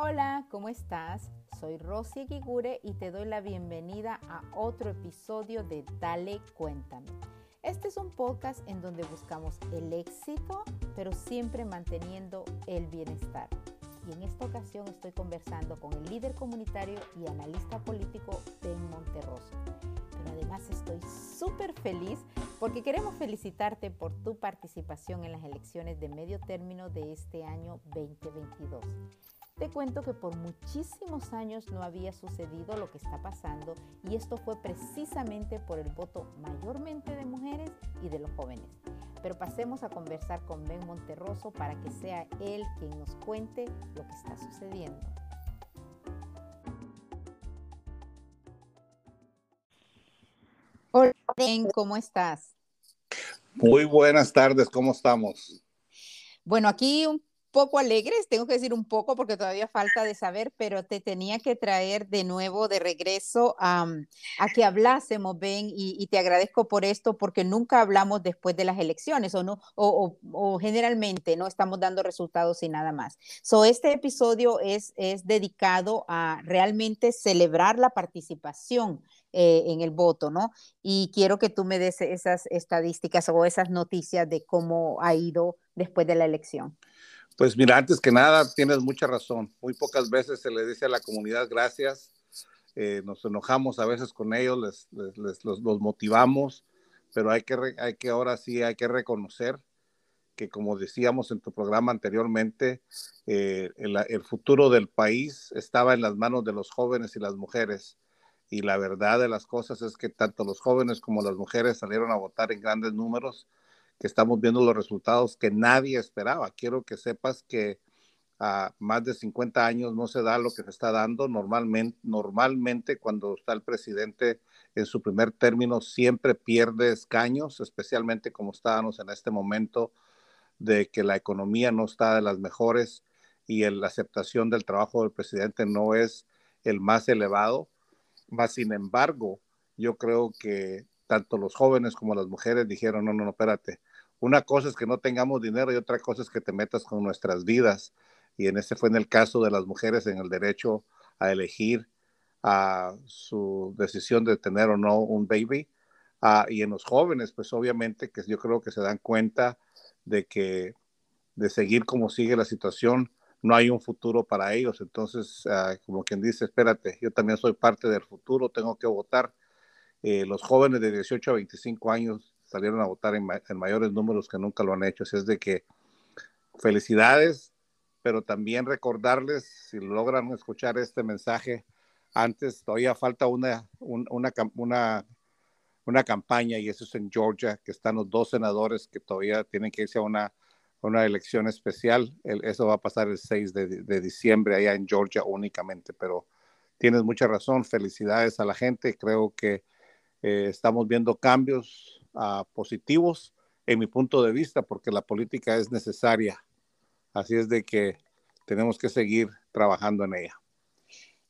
Hola, ¿cómo estás? Soy Rosy Guigure y te doy la bienvenida a otro episodio de Dale Cuéntame. Este es un podcast en donde buscamos el éxito, pero siempre manteniendo el bienestar. Y en esta ocasión estoy conversando con el líder comunitario y analista político Ben Monterroso. Pero además estoy súper feliz porque queremos felicitarte por tu participación en las elecciones de medio término de este año 2022. Te cuento que por muchísimos años no había sucedido lo que está pasando y esto fue precisamente por el voto mayormente de mujeres y de los jóvenes. Pero pasemos a conversar con Ben Monterroso para que sea él quien nos cuente lo que está sucediendo. Hola Ben, ¿cómo estás? Muy buenas tardes, ¿cómo estamos? Bueno, aquí un poco alegres, tengo que decir un poco porque todavía falta de saber, pero te tenía que traer de nuevo de regreso a que hablásemos, Ben, y, te agradezco por esto porque nunca hablamos después de las elecciones o no, o, generalmente no estamos dando resultados y nada más. So, este episodio es, es dedicado a realmente celebrar la participación eh, en el voto, ¿no? Y quiero que tú me des esas estadísticas o esas noticias de cómo ha ido después de la elección. Pues mira, antes que nada, tienes mucha razón. Muy pocas veces se le dice a la comunidad gracias. Eh, nos enojamos a veces con ellos, les, los, motivamos, pero hay que, hay que ahora sí, hay que reconocer que como decíamos en tu programa anteriormente, eh, el, el, futuro del país estaba en las manos de los jóvenes y las mujeres. Y la verdad de las cosas es que tanto los jóvenes como las mujeres salieron a votar en grandes números que estamos viendo los resultados que nadie esperaba. Quiero que sepas que a más de 50 años no se da lo que se está dando. Normalmente, normalmente cuando está el presidente en su primer término siempre pierde escaños, especialmente como estábamos en este momento de que la economía no está de las mejores y la aceptación del trabajo del presidente no es el más elevado. Más sin embargo, yo creo que tanto los jóvenes como las mujeres dijeron, no, no, no, espérate, una cosa es que no tengamos dinero y otra cosa es que te metas con nuestras vidas. Y en este fue en el caso de las mujeres en el derecho a elegir a su decisión de tener o no un baby. Ah, y en los jóvenes, pues obviamente que yo creo que se dan cuenta de que de seguir como sigue la situación, no hay un futuro para ellos. Entonces, ah, como quien dice, espérate, yo también soy parte del futuro, tengo que votar. Eh, los jóvenes de 18 a 25 años salieron a votar en, mayores números que nunca lo han hecho. Así es de que felicidades, pero también recordarles, si logran escuchar este mensaje, antes todavía falta una, una, una, una, campaña y eso es en Georgia, que están los dos senadores que todavía tienen que irse a una, una elección especial. eso va a pasar el 6 de, diciembre allá en Georgia únicamente, pero tienes mucha razón. Felicidades a la gente. Creo que eh, estamos viendo cambios positivos en mi punto de vista, porque la política es necesaria. Así es de que tenemos que seguir trabajando en ella.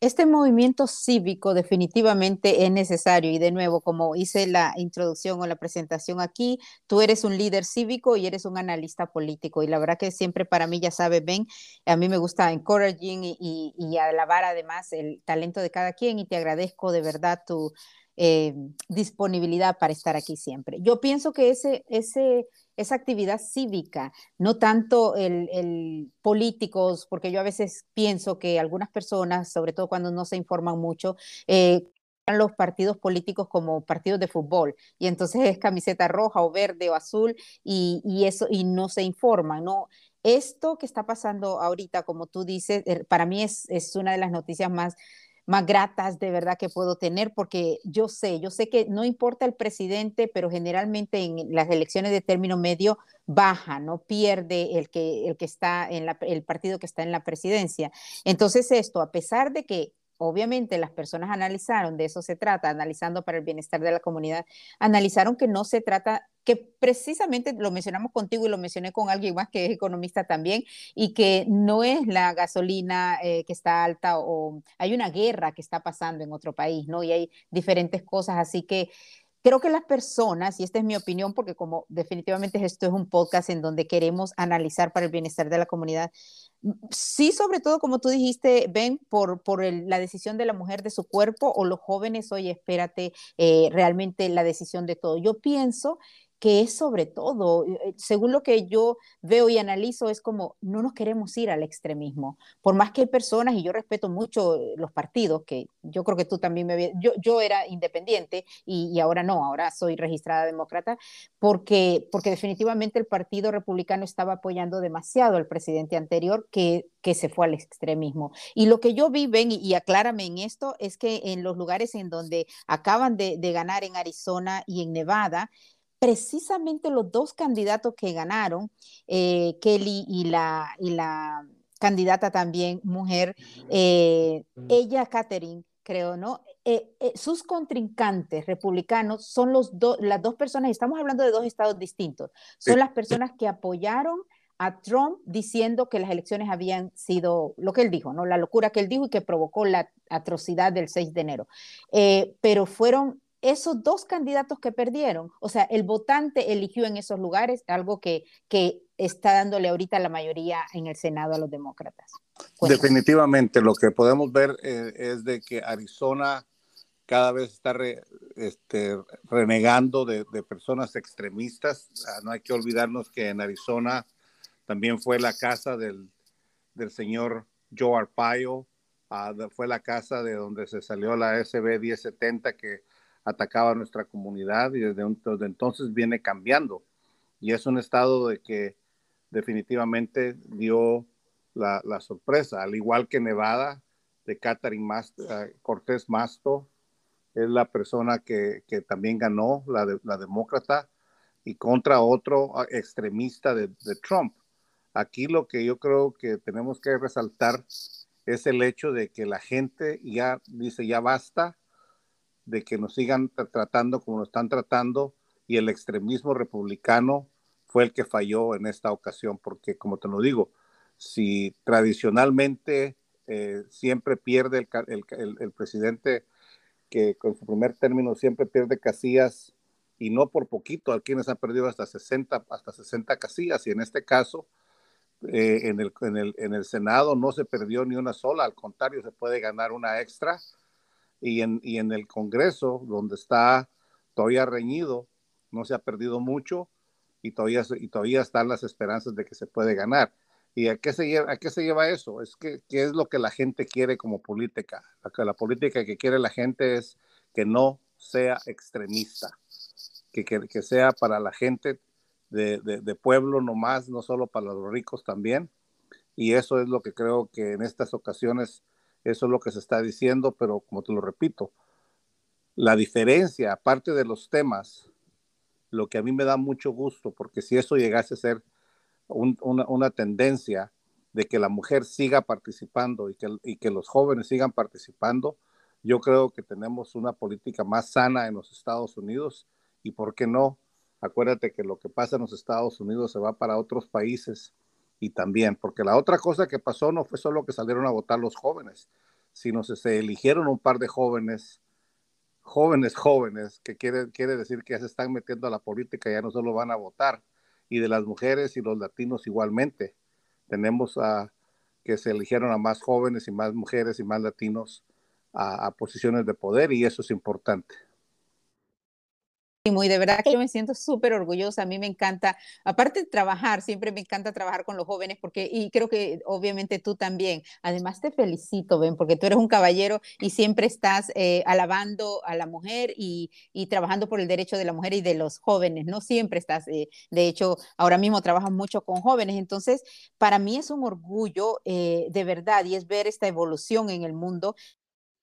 Este movimiento cívico definitivamente es necesario y de nuevo, como hice la introducción o la presentación aquí, tú eres un líder cívico y eres un analista político y la verdad que siempre para mí, ya sabes, ven, a mí me gusta encouraging y, y alabar además el talento de cada quien y te agradezco de verdad tu, eh, disponibilidad para estar aquí siempre. Yo pienso que ese, ese, esa actividad cívica, no tanto el, políticos, porque yo a veces pienso que algunas personas, sobre todo cuando no se informan mucho, eh, los partidos políticos como partidos de fútbol y entonces es camiseta roja o verde o azul y, y eso y no se informan, no esto que está pasando ahorita, como tú dices, eh, para mí es, es una de las noticias más más gratas de verdad que puedo tener, porque yo sé, yo sé que no importa el presidente, pero generalmente en las elecciones de término medio baja, no pierde el que, el que está en la, el partido que está en la presidencia. Entonces esto, a pesar de que obviamente las personas analizaron, de eso se trata, analizando para el bienestar de la comunidad, analizaron que no se trata, que precisamente lo mencionamos contigo y lo mencioné con alguien más que es economista también, y que no es la gasolina eh, que está alta o hay una guerra que está pasando en otro país, ¿no? Y hay diferentes cosas, así que creo que las personas, y esta es mi opinión, porque como definitivamente esto es un podcast en donde queremos analizar para el bienestar de la comunidad, Sí, sobre todo, como tú dijiste, ven por, por la decisión de la mujer de su cuerpo o los jóvenes, oye, espérate, eh, realmente la decisión de todo. Yo pienso que es sobre todo, eh, eh, según lo que yo veo y analizo, es como no nos queremos ir al extremismo. Por más que hay personas, y yo respeto mucho eh, los partidos, que yo creo que tú también me yo, yo era independiente y, ahora no, ahora soy registrada demócrata, porque, porque definitivamente el Partido Republicano estaba apoyando demasiado al presidente anterior que, que se fue al extremismo. Y lo que yo vi, ven, y, aclárame en esto, es que en los lugares en donde acaban de ganar en Arizona y en Nevada, precisamente los dos candidatos que ganaron, eh, Kelly y la, y la candidata también mujer, eh, ella, Catherine, creo, ¿no? Eh, sus contrincantes republicanos son los las dos personas, estamos hablando de dos estados distintos, son las personas que apoyaron a Trump diciendo que las elecciones habían sido lo que él dijo, ¿no? La locura que él dijo y que provocó la atrocidad del 6 de enero. pero fueron esos dos candidatos que perdieron, o sea, el votante eligió en esos lugares, algo que, que está dándole ahorita la mayoría en el Senado a los demócratas. Definitivamente, lo que podemos ver eh, es de que Arizona cada vez está este, renegando de, personas extremistas. Ah, no hay que olvidarnos que en Arizona también fue la casa del, del señor Joe Arpaio, ah, fue la casa de donde se salió la SB 1070 que atacaba a nuestra comunidad y desde, entonces viene cambiando. Y es un estado de que definitivamente dio la, sorpresa, al igual que Nevada, de Catherine eh, Cortés Masto, es la persona que, también ganó, la, demócrata, y contra otro ah, extremista de, Trump. Aquí lo que yo creo que tenemos que resaltar es el hecho de que la gente ya dice, ya basta, de que nos sigan tratando como nos están tratando y el extremismo republicano fue el que falló en esta ocasión, porque como te lo digo, si tradicionalmente eh, siempre pierde el, presidente que con su primer término siempre pierde casillas y no por poquito, a quienes han perdido hasta 60, hasta 60 casillas y en este caso eh, en, el, en, el, en el Senado no se perdió ni una sola, al contrario, se puede ganar una extra y en, y en el Congreso, donde está todavía reñido, no se ha perdido mucho y todavía, y todavía están las esperanzas de que se puede ganar. ¿Y a qué se lleva, a qué se lleva eso? Es que qué es lo que la gente quiere como política. La, la política que quiere la gente es que no sea extremista, que, que, que sea para la gente de, de, de, pueblo nomás, no solo para los ricos también. Y eso es lo que creo que en estas ocasiones eso es lo que se está diciendo, pero como te lo repito, la diferencia, aparte de los temas, lo que a mí me da mucho gusto, porque si eso llegase a ser una, tendencia de que la mujer siga participando y que, y que los jóvenes sigan participando, yo creo que tenemos una política más sana en los Estados Unidos y por qué no, acuérdate que lo que pasa en los Estados Unidos se va para otros países y también, porque la otra cosa que pasó no fue solo que salieron a votar los jóvenes, sino que se eligieron un par de jóvenes, jóvenes, jóvenes, que quiere, quiere decir que ya se están metiendo a la política, ya no solo van a votar, y de las mujeres y los latinos igualmente. Tenemos a que se eligieron a más jóvenes y más mujeres y más latinos a posiciones de poder y eso es importante y de verdad que yo me siento súper orgullosa, a mí me encanta, aparte de trabajar, siempre me encanta trabajar con los jóvenes, porque, y creo que obviamente tú también, además te felicito, Ben, porque tú eres un caballero y siempre estás eh, alabando a la mujer y, y, trabajando por el derecho de la mujer y de los jóvenes, no siempre estás, eh, de hecho, ahora mismo trabajas mucho con jóvenes, entonces, para mí es un orgullo eh, de verdad y es ver esta evolución en el mundo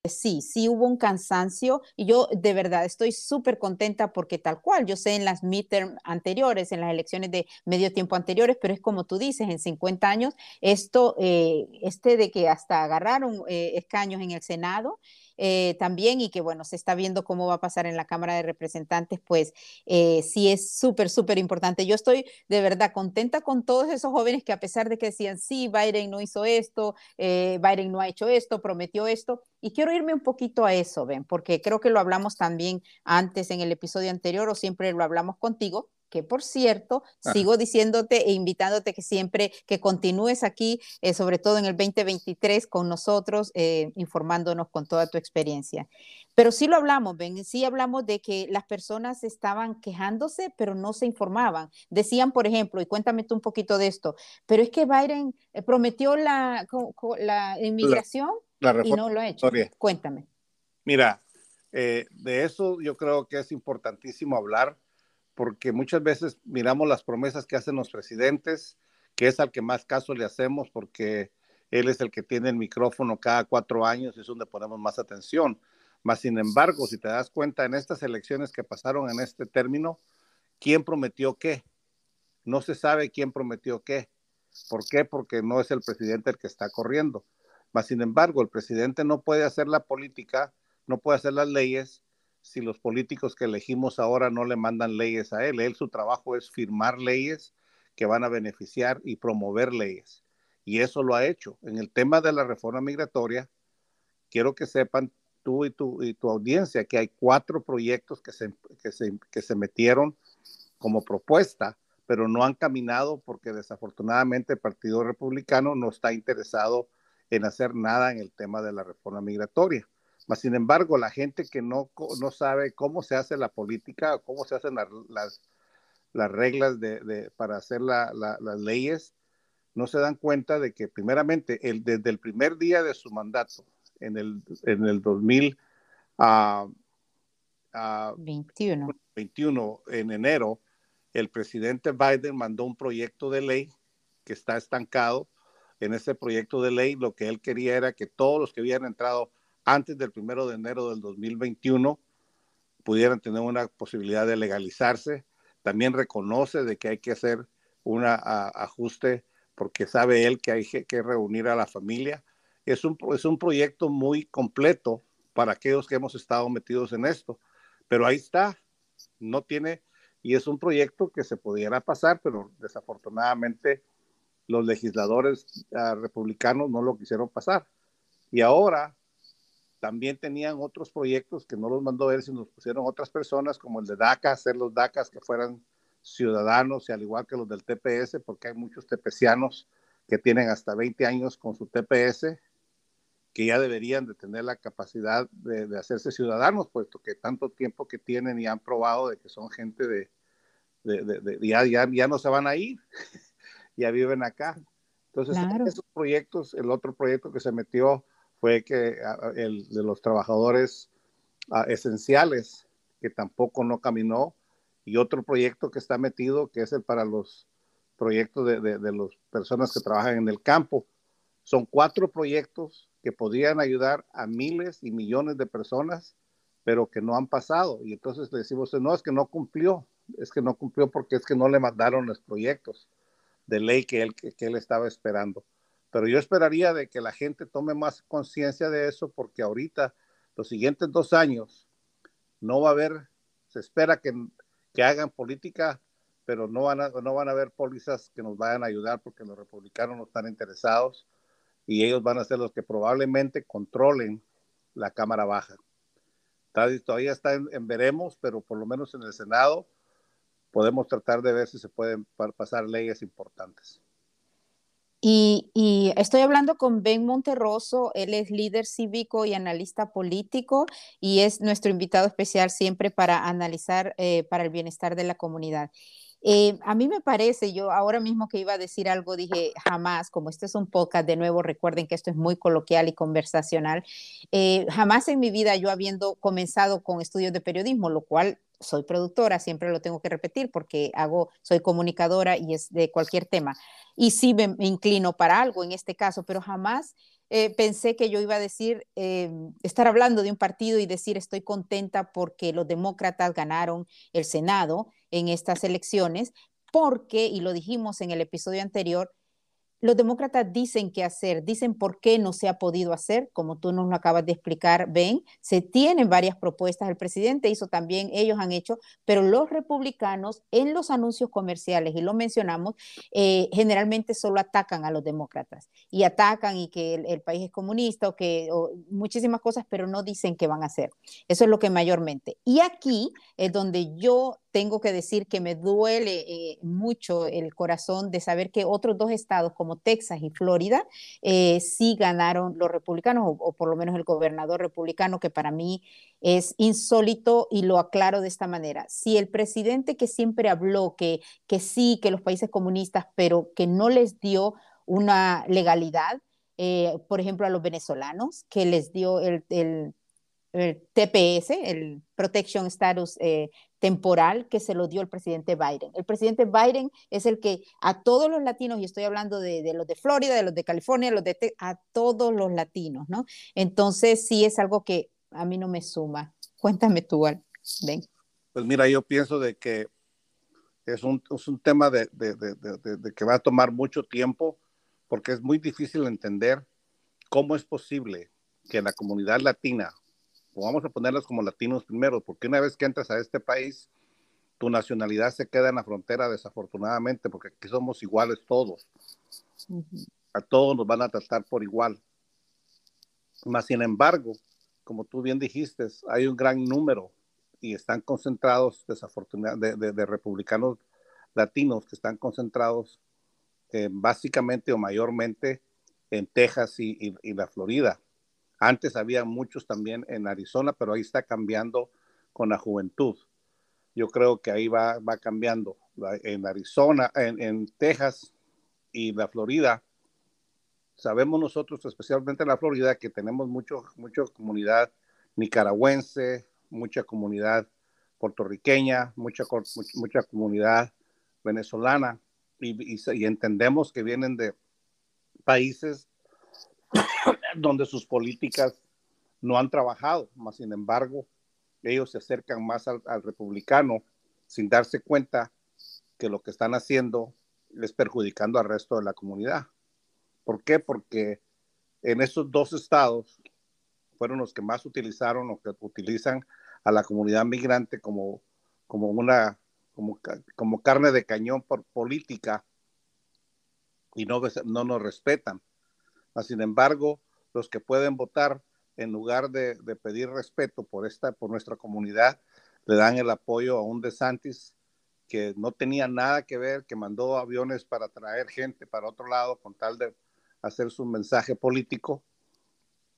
sí, sí hubo un cansancio y yo de verdad estoy súper contenta porque tal cual, yo sé en las midterm anteriores, en las elecciones de medio tiempo anteriores, pero es como tú dices, en 50 años, esto, eh, este de que hasta agarraron eh, escaños en el Senado, eh, también y que bueno, se está viendo cómo va a pasar en la Cámara de Representantes, pues eh, sí es súper, súper importante. Yo estoy de verdad contenta con todos esos jóvenes que a pesar de que decían, sí, Biden no hizo esto, eh, Biden no ha hecho esto, prometió esto, y quiero irme un poquito a eso, ven, porque creo que lo hablamos también antes en el episodio anterior o siempre lo hablamos contigo que por cierto, sigo diciéndote e invitándote que siempre que continúes aquí, eh, sobre todo en el 2023 con nosotros, eh, informándonos con toda tu experiencia. Pero sí lo hablamos, Ben, sí hablamos de que las personas estaban quejándose, pero no se informaban. Decían, por ejemplo, y cuéntame tú un poquito de esto, pero es que Biden eh, prometió la, la inmigración y no lo ha hecho. Cuéntame. Mira, de eso yo creo que es importantísimo hablar porque muchas veces miramos las promesas que hacen los presidentes, que es al que más caso le hacemos porque él es el que tiene el micrófono cada cuatro años y es donde ponemos más atención. Más sin embargo, si te das cuenta en estas elecciones que pasaron en este término, ¿quién prometió qué? No se sabe quién prometió qué. ¿Por qué? Porque no es el presidente el que está corriendo. Más sin embargo, el presidente no puede hacer la política, no puede hacer las leyes si los políticos que elegimos ahora no le mandan leyes a él. Él su trabajo es firmar leyes que van a beneficiar y promover leyes. Y eso lo ha hecho. En el tema de la reforma migratoria, quiero que sepan tú y tu, y tu audiencia que hay cuatro proyectos que se, que, se, que se metieron como propuesta, pero no han caminado porque desafortunadamente el Partido Republicano no está interesado en hacer nada en el tema de la reforma migratoria sin embargo, la gente que no, no sabe cómo se hace la política, cómo se hacen las, las, reglas de, para hacer las leyes, no se dan cuenta de que primeramente el, desde el primer día de su mandato, en el, en el 2021, ah, ah, en enero, el presidente Biden mandó un proyecto de ley que está estancado. En ese proyecto de ley lo que él quería era que todos los que habían entrado antes del primero de enero del 2021 pudieran tener una posibilidad de legalizarse. También reconoce de que hay que hacer un ajuste porque sabe él que hay que reunir a la familia. Es un, es un proyecto muy completo para aquellos que hemos estado metidos en esto, pero ahí está, no tiene, y es un proyecto que se pudiera pasar, pero desafortunadamente los legisladores ah, republicanos no lo quisieron pasar. Y ahora también tenían otros proyectos que no los mandó él, sino los pusieron otras personas, como el de DACA, hacer los DACAs que fueran ciudadanos y al igual que los del TPS, porque hay muchos tepecianos que tienen hasta 20 años con su TPS, que ya deberían de tener la capacidad de, hacerse ciudadanos, puesto que tanto tiempo que tienen y han probado de que son gente de, de, ya, ya, ya, no se van a ir, ya viven acá. Entonces, esos proyectos, el otro proyecto que se metió fue que el de los trabajadores esenciales, que tampoco no caminó, y otro proyecto que está metido, que es el para los proyectos de, de, las personas que trabajan en el campo. Son cuatro proyectos que podrían ayudar a miles y millones de personas, pero que no han pasado. Y entonces le decimos, no, es que no cumplió, es que no cumplió porque es que no le mandaron los proyectos de ley que él, que él estaba esperando. Pero yo esperaría de que la gente tome más conciencia de eso porque ahorita, los siguientes dos años, no va a haber, se espera que, que hagan política, pero no van, a, no van a haber pólizas que nos vayan a ayudar porque los republicanos no están interesados y ellos van a ser los que probablemente controlen la Cámara Baja. Todavía está en, veremos, pero por lo menos en el Senado podemos tratar de ver si se pueden pasar leyes importantes. Y, estoy hablando con Ben Monterroso, él es líder cívico y analista político y es nuestro invitado especial siempre para analizar eh, para el bienestar de la comunidad. Eh, a mí me parece, yo ahora mismo que iba a decir algo, dije jamás, como este es un podcast, de nuevo recuerden que esto es muy coloquial y conversacional, eh, jamás en mi vida yo habiendo comenzado con estudios de periodismo, lo cual soy productora, siempre lo tengo que repetir porque hago, soy comunicadora y es de cualquier tema. Y sí me, inclino para algo en este caso, pero jamás eh, pensé que yo iba a decir, eh, estar hablando de un partido y decir estoy contenta porque los demócratas ganaron el Senado en estas elecciones, porque, y lo dijimos en el episodio anterior, los demócratas dicen qué hacer, dicen por qué no se ha podido hacer, como tú nos lo acabas de explicar, Ben, se tienen varias propuestas, el presidente hizo también, ellos han hecho, pero los republicanos en los anuncios comerciales, y lo mencionamos, eh, generalmente solo atacan a los demócratas y atacan y que el, país es comunista o que muchísimas cosas, pero no dicen qué van a hacer. Eso es lo que mayormente. Y aquí es donde yo tengo que decir que me duele eh, mucho el corazón de saber que otros dos estados como Texas y Florida eh, sí ganaron los republicanos, o, por lo menos el gobernador republicano, que para mí es insólito y lo aclaro de esta manera. Si el presidente que siempre habló que, que sí, que los países comunistas, pero que no les dio una legalidad, eh, por ejemplo, a los venezolanos, que les dio el, el, TPS, el Protection Status eh, temporal, que se lo dio el presidente Biden. El presidente Biden es el que a todos los latinos, y estoy hablando de, los de Florida, de los de California, los de a todos los latinos, ¿no? Entonces, sí es algo que a mí no me suma. Cuéntame tú, ven. Pues mira, yo pienso de que es un, es un tema de, de, de, que va a tomar mucho tiempo porque es muy difícil entender cómo es posible que la comunidad latina, o vamos a ponerlos como latinos primero, porque una vez que entras a este país, tu nacionalidad se queda en la frontera desafortunadamente, porque aquí somos iguales todos. A todos nos van a tratar por igual. Más sin embargo, como tú bien dijiste, hay un gran número y están concentrados, desafortunadamente, de, de republicanos latinos que están concentrados eh, básicamente o mayormente en Texas y, la Florida. Antes había muchos también en Arizona, pero ahí está cambiando con la juventud. Yo creo que ahí va, va cambiando. En Arizona, en, Texas y la Florida, sabemos nosotros, especialmente en la Florida, que tenemos mucho, mucha comunidad nicaragüense, mucha comunidad puertorriqueña, mucha, mucha comunidad venezolana y, entendemos que vienen de países donde sus políticas no han trabajado, más sin embargo, ellos se acercan más al, republicano sin darse cuenta que lo que están haciendo es perjudicando al resto de la comunidad. ¿Por qué? Porque en esos dos estados fueron los que más utilizaron o que utilizan a la comunidad migrante como, como una como, carne de cañón por política y no, no nos respetan. Sin embargo, los que pueden votar en lugar de, pedir respeto por esta, por nuestra comunidad, le dan el apoyo a un DeSantis que no tenía nada que ver, que mandó aviones para traer gente para otro lado con tal de hacer su mensaje político.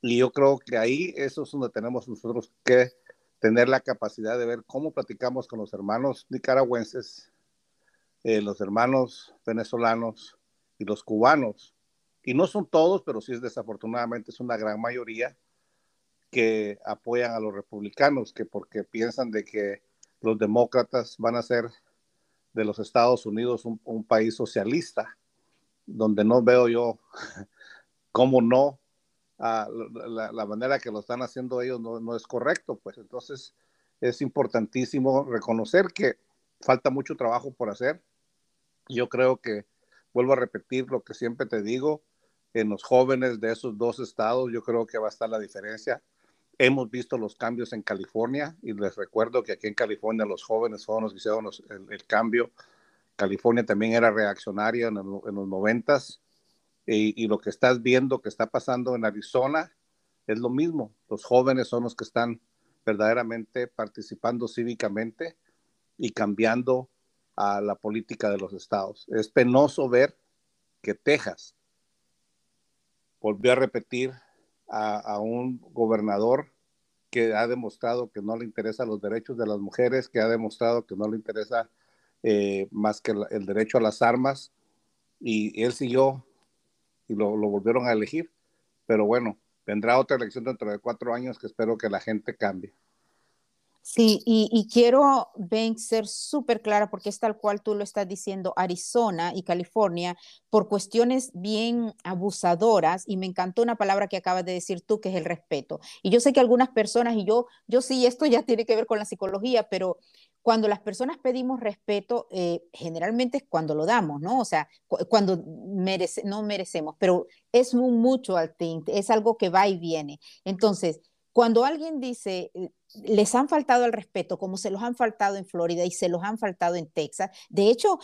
Y yo creo que ahí eso es donde tenemos nosotros que tener la capacidad de ver cómo platicamos con los hermanos nicaragüenses, eh, los hermanos venezolanos y los cubanos. Y no son todos, pero sí es desafortunadamente es una gran mayoría que apoyan a los republicanos, que porque piensan de que los demócratas van a ser de los Estados Unidos un, país socialista, donde no veo yo cómo no la, manera que lo están haciendo ellos no, es correcto, pues entonces es importantísimo reconocer que falta mucho trabajo por hacer. Yo creo que, vuelvo a repetir lo que siempre te digo, en los jóvenes de esos dos estados, yo creo que va a estar la diferencia. Hemos visto los cambios en California y les recuerdo que aquí en California los jóvenes fueron los que hicieron el, cambio. California también era reaccionaria en, en los noventas y, lo que estás viendo que está pasando en Arizona es lo mismo. Los jóvenes son los que están verdaderamente participando cívicamente y cambiando a la política de los estados. Es penoso ver que Texas volvió a repetir a, un gobernador que ha demostrado que no le interesan los derechos de las mujeres, que ha demostrado que no le interesa eh, más que el, el, derecho a las armas, y él siguió y lo, volvieron a elegir. Pero bueno, vendrá otra elección dentro de cuatro años que espero que la gente cambie. Sí, y, quiero, Ben, ser súper clara porque es tal cual tú lo estás diciendo, Arizona y California, por cuestiones bien abusadoras, y me encantó una palabra que acabas de decir tú, que es el respeto. Y yo sé que algunas personas, y yo, yo sí, esto ya tiene que ver con la psicología, pero cuando las personas pedimos respeto, eh, generalmente es cuando lo damos, ¿no? O sea, cuando merece, no merecemos, pero es mucho al tinte, es algo que va y viene. Entonces, cuando alguien dice, les han faltado el respeto, como se los han faltado en Florida y se los han faltado en Texas. De hecho,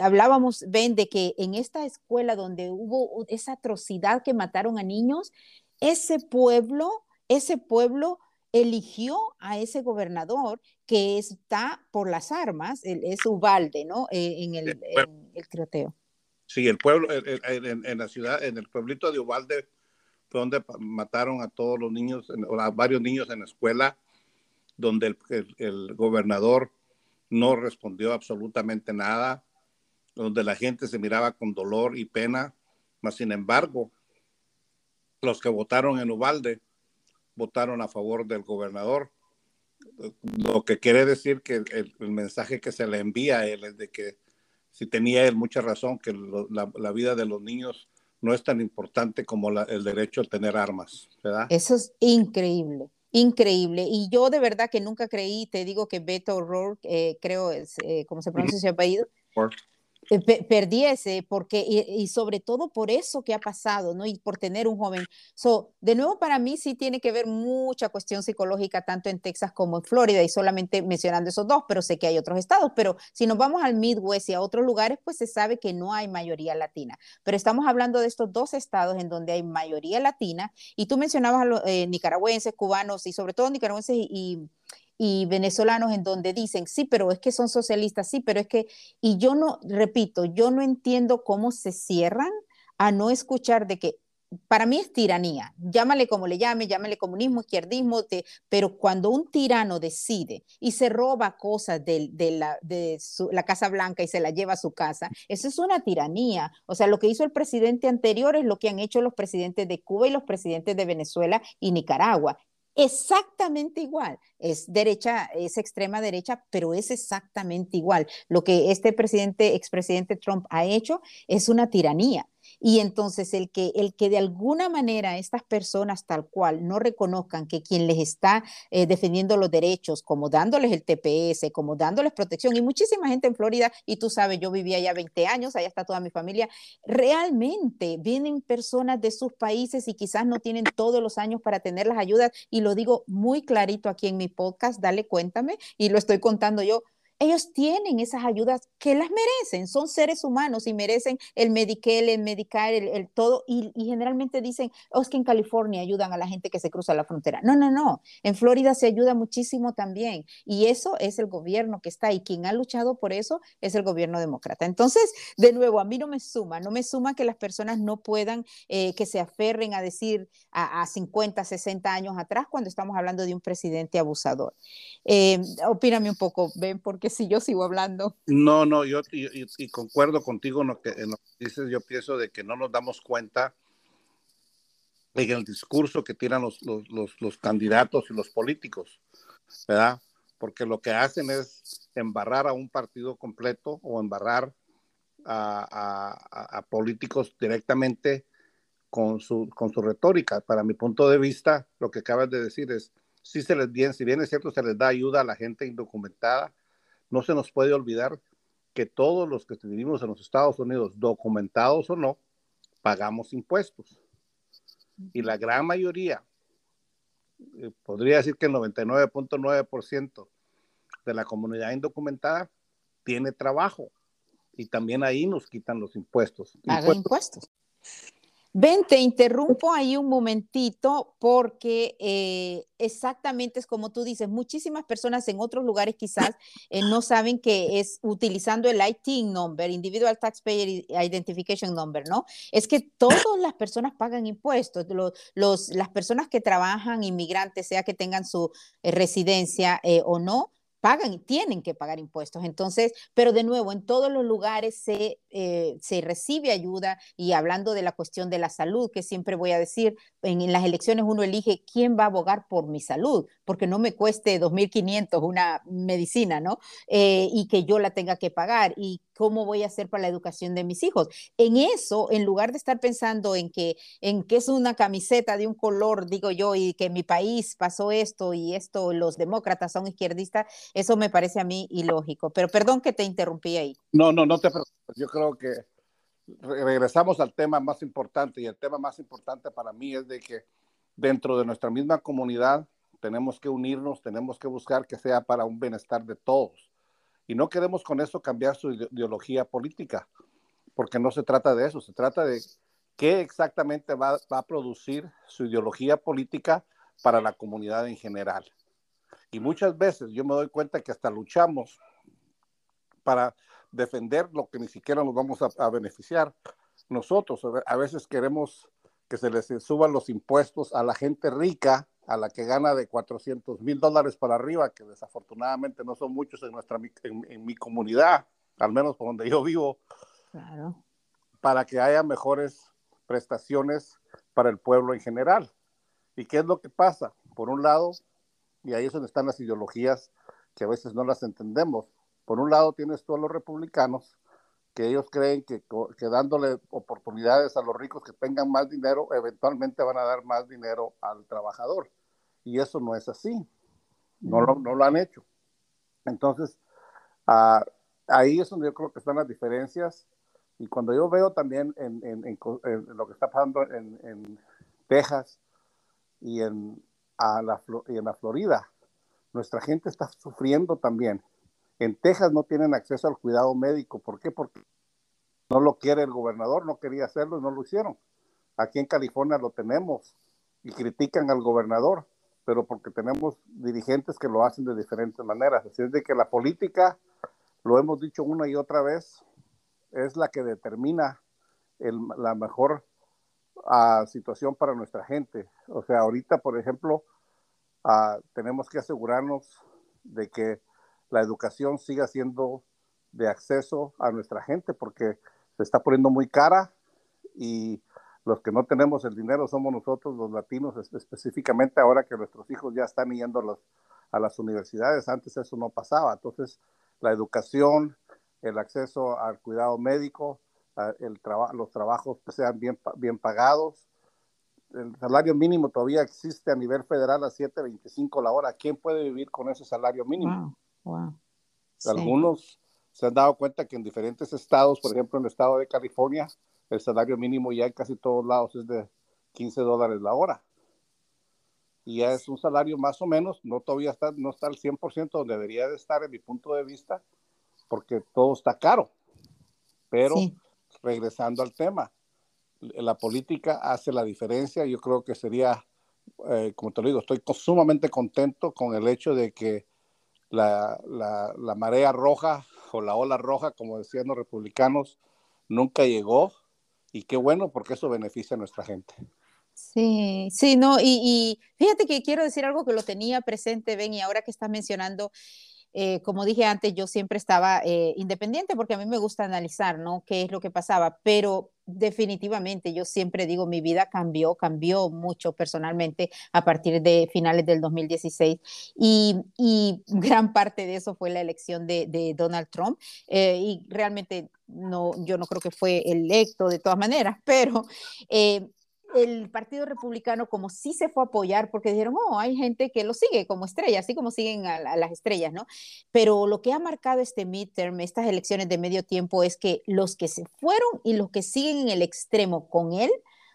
hablábamos, ven, de que en esta escuela donde hubo esa atrocidad que mataron a niños, ese pueblo, ese pueblo eligió a ese gobernador que está por las armas, es Ubalde, ¿no? Eh, en, el, el, Sí, el pueblo, en, la ciudad, en el pueblito de Ubalde donde mataron a todos los niños, a varios niños en la escuela, donde el, gobernador no respondió absolutamente nada, donde la gente se miraba con dolor y pena, mas sin embargo, los que votaron en Ubalde votaron a favor del gobernador lo que quiere decir que el, mensaje que se le envía a él es de que si tenía él mucha razón, que la, vida de los niños no es tan importante como el derecho a tener armas, ¿verdad? Eso es increíble, increíble. Y yo de verdad que nunca creí, te digo que Beto O'Rourke, eh, creo, es, eh, ¿cómo se pronuncia ese apellido? Eh, perdiese, porque, y, sobre todo por eso que ha pasado, ¿no? Y por tener un joven. So, de nuevo, para mí sí tiene que ver mucha cuestión psicológica, tanto en Texas como en Florida, y solamente mencionando esos dos, pero sé que hay otros estados. Pero si nos vamos al Midwest y a otros lugares, pues se sabe que no hay mayoría latina. Pero estamos hablando de estos dos estados en donde hay mayoría latina, y tú mencionabas a los eh, nicaragüenses, cubanos, y sobre todo nicaragüenses y y venezolanos en donde dicen, sí, pero es que son socialistas, sí, pero es que, y yo no, repito, yo no entiendo cómo se cierran a no escuchar de que para mí es tiranía, llámale como le llame, llámale comunismo, izquierdismo, pero cuando un tirano decide y se roba cosas de, la, de la Casa Blanca y se la lleva a su casa, eso es una tiranía. O sea, lo que hizo el presidente anterior es lo que han hecho los presidentes de Cuba y los presidentes de Venezuela y Nicaragua exactamente igual. Es derecha, es extrema derecha, pero es exactamente igual. Lo que este presidente, expresidente Trump ha hecho es una tiranía. Y entonces el que, el que de alguna manera estas personas tal cual no reconozcan que quien les está eh, defendiendo los derechos, como dándoles el TPS, como dándoles protección, y muchísima gente en Florida, y tú sabes, yo vivía allá 20 años, allá está toda mi familia, realmente vienen personas de sus países y quizás no tienen todos los años para tener las ayudas, y lo digo muy clarito aquí en mi podcast, dale cuéntame, y lo estoy contando yo ellos tienen esas ayudas que las merecen, son seres humanos y merecen el Medicare, el Medicare, el, todo, y, generalmente dicen, oh, es que en California ayudan a la gente que se cruza la frontera. No, no, no, en Florida se ayuda muchísimo también, y eso es el gobierno que está, y quien ha luchado por eso es el gobierno demócrata. Entonces, de nuevo, a mí no me suma, no me suma que las personas no puedan, eh, que se aferren a decir a, 50, 60 años atrás, cuando estamos hablando de un presidente abusador. Eh, opíname un poco, ven, porque si yo sigo hablando. No, no, yo y, concuerdo contigo en lo, que, dices, yo pienso de que no nos damos cuenta en el discurso que tiran los, los, candidatos y los políticos, ¿verdad? Porque lo que hacen es embarrar a un partido completo o embarrar a, políticos directamente con su, con su retórica. Para mi punto de vista, lo que acabas de decir es, si se les bien, si bien es cierto, se les da ayuda a la gente indocumentada, no se nos puede olvidar que todos los que vivimos en los Estados Unidos, documentados o no, pagamos impuestos. Y la gran mayoría, eh, podría decir que el 99.9% de la comunidad indocumentada tiene trabajo. Y también ahí nos quitan los impuestos. Impuestos. Ven, te interrumpo ahí un momentito porque eh, exactamente es como tú dices, muchísimas personas en otros lugares quizás eh, no saben que es utilizando el IT number, Individual Taxpayer Identification Number, ¿no? Es que todas las personas pagan impuestos, los, las personas que trabajan, inmigrantes, sea que tengan su eh, residencia o no, pagan y tienen que pagar impuestos. Entonces, pero de nuevo, en todos los lugares se, eh, se recibe ayuda y hablando de la cuestión de la salud, que siempre voy a decir, en, las elecciones uno elige quién va a abogar por mi salud, porque no me cueste 2.500 una medicina, ¿no? Eh, y que yo la tenga que pagar. Y cómo voy a hacer para la educación de mis hijos. En eso, en lugar de estar pensando en que, en que es una camiseta de un color, digo yo, y que en mi país pasó esto y esto, los demócratas son izquierdistas, eso me parece a mí ilógico. Pero perdón que te interrumpí ahí. No, no, no te preocupes. Yo creo que regresamos al tema más importante y el tema más importante para mí es de que dentro de nuestra misma comunidad tenemos que unirnos, tenemos que buscar que sea para un bienestar de todos y no queremos con eso cambiar su ideología política, porque no se trata de eso, se trata de qué exactamente va, va a producir su ideología política para la comunidad en general. Y muchas veces yo me doy cuenta que hasta luchamos para defender lo que ni siquiera nos vamos a, beneficiar. Nosotros a veces queremos que se les suban los impuestos a la gente rica, a la que gana de 400 mil dólares para arriba, que desafortunadamente no son muchos en, nuestra, en, mi comunidad, al menos por donde yo vivo, para que haya mejores prestaciones para el pueblo en general. ¿Y qué es lo que pasa? Por un lado, y ahí es donde están las ideologías que a veces no las entendemos. Por un lado tienes tú a los republicanos, que ellos creen que, que, dándole oportunidades a los ricos que tengan más dinero, eventualmente van a dar más dinero al trabajador. Y eso no es así. No lo, no lo han hecho. Entonces, ah, ahí es donde yo creo que están las diferencias. Y cuando yo veo también en, en, lo que está pasando en, Texas y en, a la, en la Florida, nuestra gente está sufriendo también. En Texas no tienen acceso al cuidado médico. ¿Por qué? Porque no lo quiere el gobernador, no quería hacerlo y no lo hicieron. Aquí en California lo tenemos y critican al gobernador, pero porque tenemos dirigentes que lo hacen de diferentes maneras. Así es de que la política, lo hemos dicho una y otra vez, es la que determina la mejor ah, situación para nuestra gente. O sea, ahorita, por ejemplo, ah, tenemos que asegurarnos de que la educación siga siendo de acceso a nuestra gente porque se está poniendo muy cara y los que no tenemos el dinero somos nosotros los latinos específicamente ahora que nuestros hijos ya están yendo los, a las universidades, antes eso no pasaba, entonces la educación, el acceso al cuidado médico, el los trabajos sean bien, bien pagados, el salario mínimo todavía existe a nivel federal a 7.25 la hora. ¿Quién puede vivir con ese salario mínimo? Algunos se han dado cuenta que en diferentes estados, por ejemplo en el estado de California, el salario mínimo ya en casi todos lados es de 15 dólares la hora. Y ya es un salario más o menos, no todavía está, no está al 100% donde debería de estar en mi punto de vista, porque todo está caro. Pero regresando al tema, la política hace la diferencia. Yo creo que sería, eh, como te lo digo, estoy sumamente contento con el hecho de que la, la, marea roja o la ola roja, como decían los republicanos, nunca llegó y qué bueno porque eso beneficia a nuestra gente. Sí, sí, no, y, y, fíjate que quiero decir algo que lo tenía presente, Ben, y ahora que estás mencionando eh, como dije antes, yo siempre estaba eh, independiente porque a mí me gusta analizar, ¿no? ¿Qué es lo que pasaba? Pero definitivamente yo siempre digo, mi vida cambió, cambió mucho personalmente a partir de finales del 2016 y, y gran parte de eso fue la elección de, de Donald Trump eh, y realmente no, yo no creo que fue electo de todas maneras, pero el Partido Republicano como sí se fue a apoyar porque dijeron, oh, hay gente que lo sigue como estrella, así como siguen a, las estrellas, ¿no? Pero lo que ha marcado este midterm, estas elecciones de medio tiempo, es que los que se fueron y los que siguen en el extremo con él,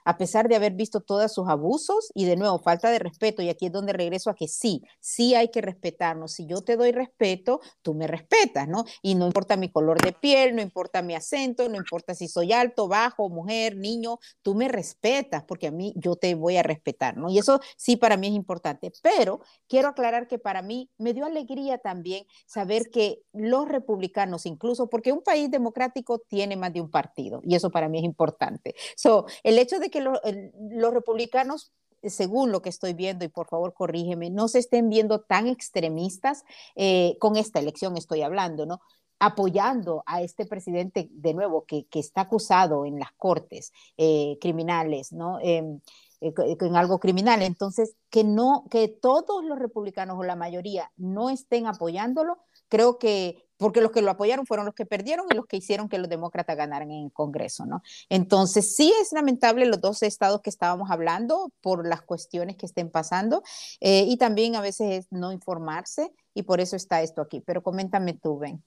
a pesar de haber visto todos sus abusos y de nuevo falta de respeto, y aquí es donde regreso a que sí, sí hay que respetarnos. Si yo te doy respeto, tú me respetas, ¿no? Y no importa mi color de piel, no importa mi acento, no importa si soy alto, bajo, mujer, niño, tú me respetas porque a mí yo te voy a respetar, ¿no? Y eso sí para mí es importante, pero quiero aclarar que para mí me dio alegría también saber que los republicanos, incluso porque un país democrático tiene más de un partido, y eso para mí es importante. So, el hecho de que los republicanos según lo que estoy viendo, y por favor corrígeme, no se estén viendo tan extremistas eh, con esta elección, estoy hablando, ¿no? apoyando a este presidente de nuevo que, que está acusado en las cortes eh, criminales, ¿no? Em, eh, en algo criminal. Entonces, que no, que todos los republicanos o la mayoría no estén apoyándolo, creo que porque los que lo apoyaron fueron los que perdieron y los que hicieron que los demócratas ganaran en el Congreso, ¿no? Entonces, sí es lamentable los dos estados que estábamos hablando por las cuestiones que estén pasando eh, y también a veces no informarse y por eso está esto aquí. Pero coméntame tú, Ben.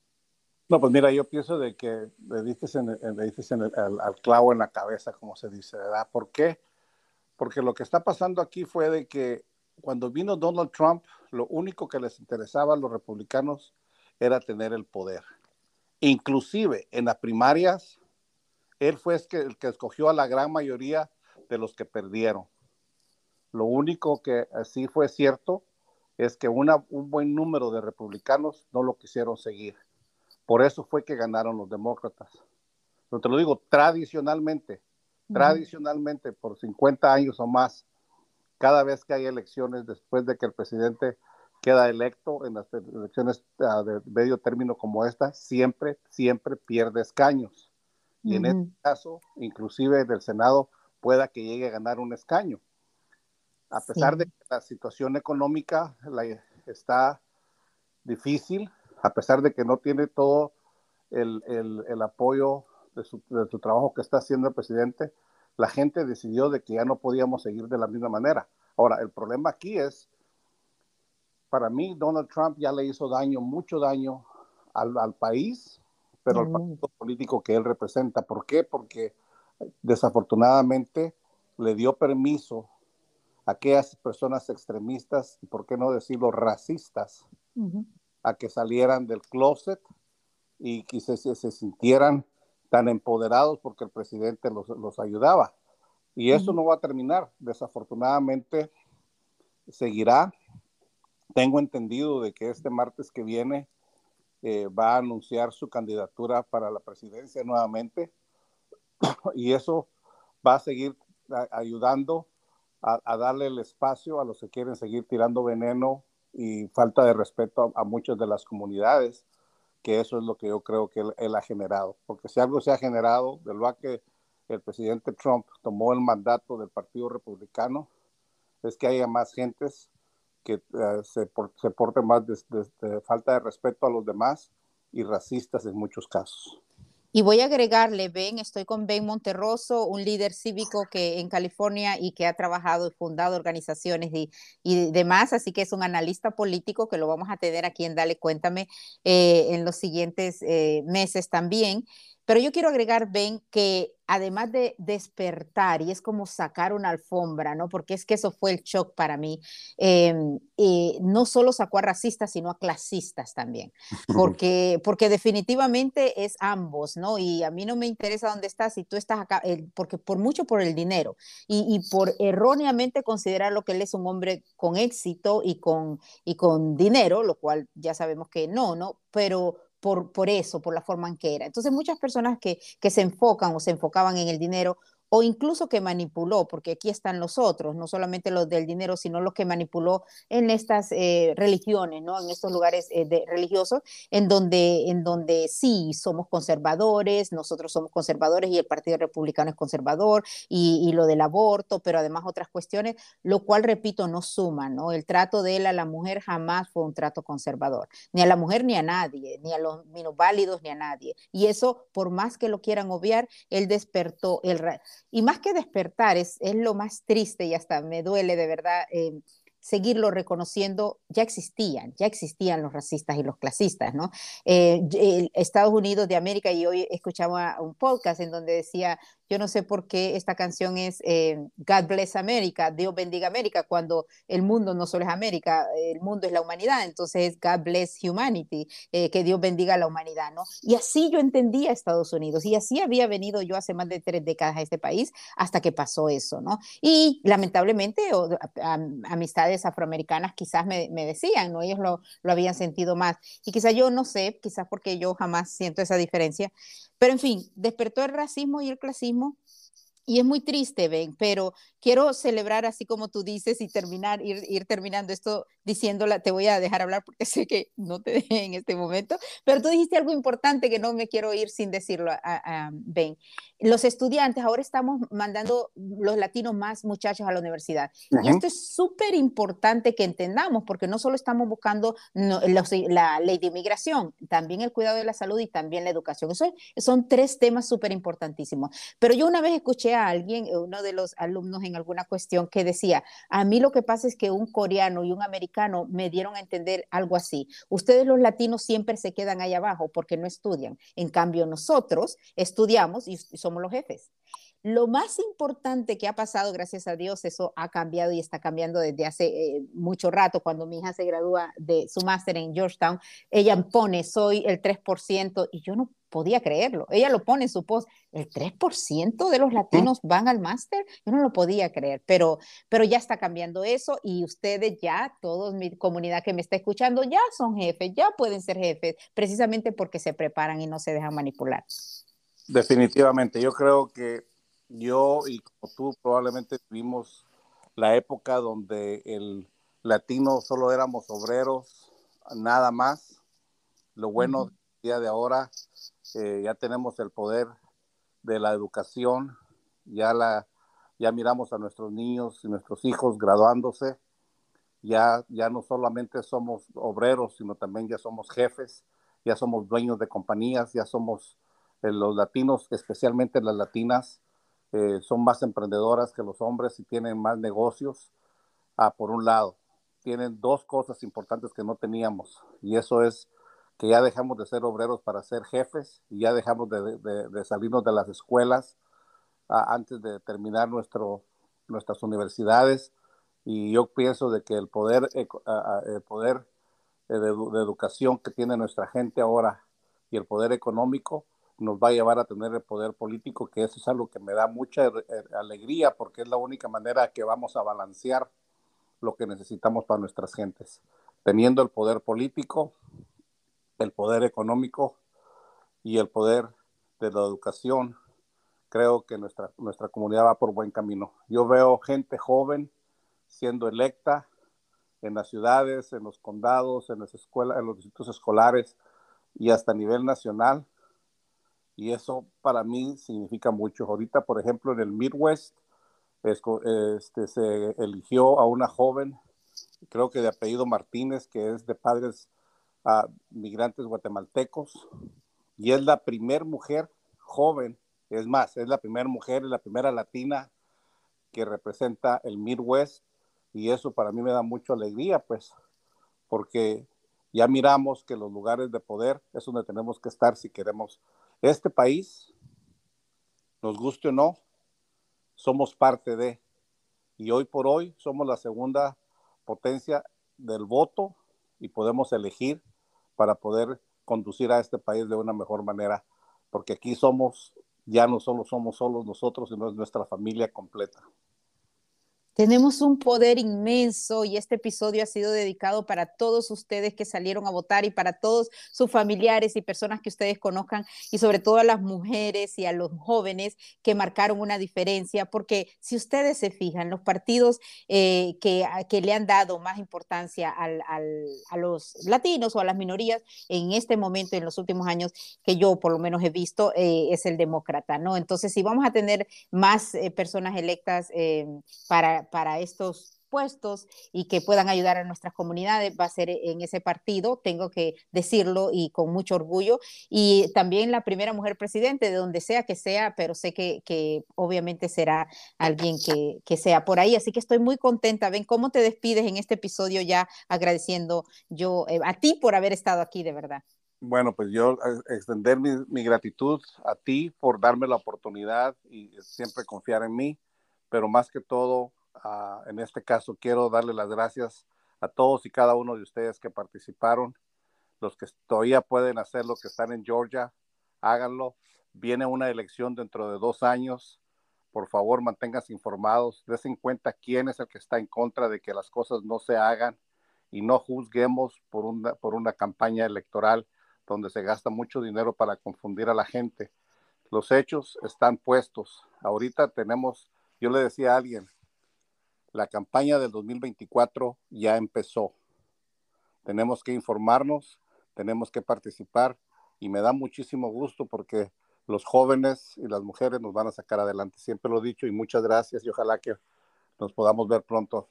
No, pues mira, yo pienso de que le dices, en, al, clavo en la cabeza, como se dice, ¿verdad? ¿Por qué? Porque lo que está pasando aquí fue de que cuando vino Donald Trump, lo único que les interesaba a los republicanos era tener el poder. Inclusive en las primarias, él fue el que escogió a la gran mayoría de los que perdieron. Lo único que sí fue cierto es que un buen número de republicanos no lo quisieron seguir. Por eso fue que ganaron los demócratas. Pero te lo digo, tradicionalmente, tradicionalmente, por 50 años o más, cada vez que hay elecciones después de que el presidente queda electo en las elecciones ah, de medio término como esta, siempre, siempre pierde escaños. Y en este caso, inclusive del Senado, pueda que llegue a ganar un escaño. A pesar de que la situación económica está difícil, a pesar de que no tiene todo el, apoyo de su, de su, trabajo que está haciendo el presidente, la gente decidió de que ya no podíamos seguir de la misma manera. Ahora, el problema aquí es, para mí, Donald Trump ya le hizo daño, mucho daño al, país, pero al partido político que él representa. ¿Por qué? Porque desafortunadamente le dio permiso a aquellas personas extremistas, y por qué no decirlo racistas, a que salieran del closet y que se, se, sintieran tan empoderados porque el presidente los, los ayudaba. Y eso no va a terminar. Desafortunadamente, seguirá. Tengo entendido de que este martes que viene eh, va a anunciar su candidatura para la presidencia nuevamente. y eso va a seguir ayudando a, darle el espacio a los que quieren seguir tirando veneno y falta de respeto a, muchas de las comunidades, que eso es lo que yo creo que él, ha generado. Porque si algo se ha generado, de lo que el presidente Trump tomó el mandato del Partido Republicano es que haya más gentes que eh, se, se porten más de, falta de respeto a los demás y racistas en muchos casos. Y voy a agregarle, Ben, estoy con Ben Monterroso, un líder cívico que en California y que ha trabajado y fundado organizaciones y, y demás, así que es un analista político que lo vamos a tener aquí en Dale Cuéntame eh, en los siguientes eh, meses también. Pero yo quiero agregar, Ben, que además de despertar, y es como sacar una alfombra, ¿no? Porque es que eso fue el shock para mí, em, no solo sacó a racistas, sino a clasistas también, porque, porque definitivamente es ambos, ¿no? Y a mí no me interesa dónde estás, si tú estás acá, porque por mucho por el dinero y, y, por erróneamente considerar lo que él es un hombre con éxito y con, y con dinero, lo cual ya sabemos que no, ¿no? Pero por, eso, por la forma en que era. Entonces, muchas personas que, que se enfocan o se enfocaban en el dinero o incluso que manipuló, porque aquí están los otros, no solamente los del dinero, sino los que manipuló en estas eh, religiones, ¿no? En estos lugares eh, religiosos, en donde, en donde sí somos conservadores, nosotros somos conservadores y el Partido Republicano es conservador, y, lo del aborto, pero además otras cuestiones, lo cual, repito, no suma, ¿no? El trato de él a la mujer jamás fue un trato conservador, ni a la mujer ni a nadie, ni a los válidos ni a nadie. Y eso, por más que lo quieran obviar, él despertó el y más que despertar, es, es lo más triste y hasta me duele de verdad. Eh, seguirlo reconociendo, ya existían, ya existían los racistas y los clasistas, ¿no? Eh, Estados Unidos de América, y hoy escuchaba un podcast en donde decía, yo no sé por qué esta canción es eh, God Bless America, Dios bendiga América, cuando el mundo no solo es América, el mundo es la humanidad, entonces es God Bless Humanity, eh, que Dios bendiga a la humanidad, ¿no? Y así yo entendía Estados Unidos, y así había venido yo hace más de tres décadas a este país hasta que pasó eso, ¿no? Y lamentablemente amistades afroamericanas quizás me, decían, ¿no? Ellos lo, lo habían sentido más. Y quizás yo no sé, quizás porque yo jamás siento esa diferencia, pero en fin, despertó el racismo y el clasismo y es muy triste, Ben, pero quiero celebrar así como tú dices y terminar, ir, ir, terminando esto diciéndola, te voy a dejar hablar porque sé que no te dejé en este momento, pero tú dijiste algo importante que no me quiero ir sin decirlo, a, Ben. Los estudiantes, ahora estamos mandando los latinos más muchachos a la universidad. Y esto es súper importante que entendamos, porque no solo estamos buscando la ley de inmigración, también el cuidado de la salud y también la educación. Eso, son tres temas súper importantísimos. Pero yo una vez escuché a alguien, eh, uno de los alumnos en alguna cuestión, que decía, a mí lo que pasa es que un coreano y un americano me dieron a entender algo así. Ustedes los latinos siempre se quedan ahí abajo porque no estudian. En cambio, nosotros estudiamos y somos los jefes. Lo más importante que ha pasado, gracias a Dios, eso ha cambiado y está cambiando desde hace eh, mucho rato. Cuando mi hija se gradúa de su máster en Georgetown, ella pone, soy el 3%, y yo no podía creerlo. Ella lo pone en su post, el 3% de los latinos van al máster. Yo no lo podía creer, pero, pero ya está cambiando eso y ustedes ya, toda mi comunidad que me está escuchando, ya son jefes, ya pueden ser jefes, precisamente porque se preparan y no se dejan manipular. Definitivamente, yo creo que yo y como tú probablemente vivimos la época donde el latino solo éramos obreros, nada más. Lo bueno del día de ahora eh, ya tenemos el poder de la educación, ya, la, ya miramos a nuestros niños y nuestros hijos graduándose, ya, ya no solamente somos obreros, sino también ya somos jefes, ya somos dueños de compañías, ya somos eh, los latinos, especialmente las latinas, eh, son más emprendedoras que los hombres y tienen más negocios. Ah, por un lado, tienen dos cosas importantes que no teníamos y eso es que ya dejamos de ser obreros para ser jefes y ya dejamos de, salirnos de las escuelas antes de terminar nuestras universidades. Y yo pienso de que el poder, el poder de, de, educación que tiene nuestra gente ahora y el poder económico nos va a llevar a tener el poder político, que eso es algo que me da mucha eh, alegría porque es la única manera que vamos a balancear lo que necesitamos para nuestras gentes. Teniendo el poder político, el poder económico y el poder de la educación, creo que nuestra, nuestra comunidad va por buen camino. Yo veo gente joven siendo electa en las ciudades, en los condados, en las escuelas, en los distritos escolares y hasta a nivel nacional. Y eso para mí significa mucho. Ahorita, por ejemplo, en el Midwest, este, se eligió a una joven, creo que de apellido Martínez, que es de padres a migrantes guatemaltecos y es la primera mujer joven, es más, es la primera mujer, es la primera latina que representa el Midwest y eso para mí me da mucha alegría, pues, porque ya miramos que los lugares de poder es donde tenemos que estar si queremos este país, nos guste o no, somos parte de, y hoy por hoy somos la segunda potencia del voto y podemos elegir para poder conducir a este país de una mejor manera, porque aquí somos, ya no solo somos solos nosotros, sino es nuestra familia completa. Tenemos un poder inmenso y este episodio ha sido dedicado para todos ustedes que salieron a votar y para todos sus familiares y personas que ustedes conozcan y sobre todo a las mujeres y a los jóvenes que marcaron una diferencia, porque si ustedes se fijan, los partidos eh, que, le han dado más importancia al, a los latinos o a las minorías en este momento, en los últimos años que yo por lo menos he visto, eh, es el demócrata, ¿no? Entonces, si vamos a tener más eh, personas electas para para, estos puestos y que puedan ayudar a nuestras comunidades va a ser en ese partido, tengo que decirlo y con mucho orgullo. Y también la primera mujer presidente, de donde sea que sea, pero sé que, que obviamente será alguien que, que, sea por ahí. Así que estoy muy contenta. Ven cómo te despides en este episodio ya agradeciendo yo eh, a ti por haber estado aquí, de verdad. Bueno, pues yo eh, extender mi, mi gratitud a ti por darme la oportunidad y siempre confiar en mí, pero más que todo en este caso quiero darle las gracias a todos y cada uno de ustedes que participaron. Los que todavía pueden hacer lo que están en Georgia, háganlo. Viene una elección dentro de dos años. Por favor, manténganse informados. Des en cuenta quién es el que está en contra de que las cosas no se hagan y no juzguemos por una, por una campaña electoral donde se gasta mucho dinero para confundir a la gente. Los hechos están puestos. Ahorita tenemos, yo le decía a alguien, la campaña del 2024 ya empezó. Tenemos que informarnos, tenemos que participar y me da muchísimo gusto porque los jóvenes y las mujeres nos van a sacar adelante. Siempre lo he dicho y muchas gracias y ojalá que nos podamos ver pronto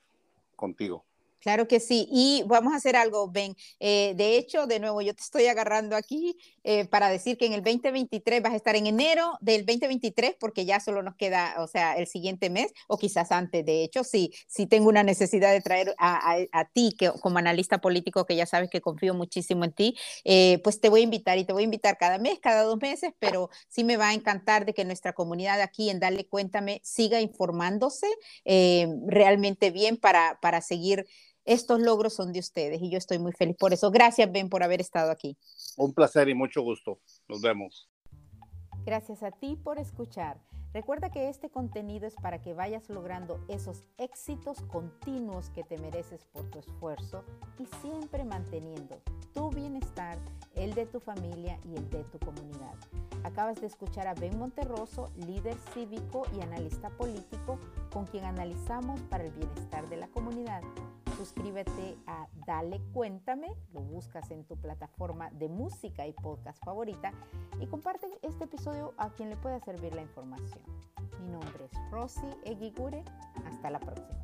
contigo. Claro que sí. Y vamos a hacer algo, Ben. Eh, de hecho, de nuevo, yo te estoy agarrando aquí eh, para decir que en el 2023 vas a estar en enero del 2023, porque ya solo nos queda, o sea, el siguiente mes, o quizás antes. De hecho, sí, sí tengo una necesidad de traer a, a, ti, que como analista político, que ya sabes que confío muchísimo en ti, eh, pues te voy a invitar y te voy a invitar cada mes, cada dos meses, pero sí me va a encantar de que nuestra comunidad aquí en Dale Cuéntame siga informándose realmente bien para, para seguir estos logros son de ustedes y yo estoy muy feliz por eso. Gracias, Ben, por haber estado aquí. Un placer y mucho gusto. Nos vemos. Gracias a ti por escuchar. Recuerda que este contenido es para que vayas logrando esos éxitos continuos que te mereces por tu esfuerzo y siempre manteniendo tu bienestar, el de tu familia y el de tu comunidad. Acabas de escuchar a Ben Monterroso, líder cívico y analista político, con quien analizamos para el bienestar de la comunidad suscríbete a Dale Cuéntame, lo buscas en tu plataforma de música y podcast favorita y comparte este episodio a quien le pueda servir la información. Mi nombre es Rosy Eguigure, hasta la próxima.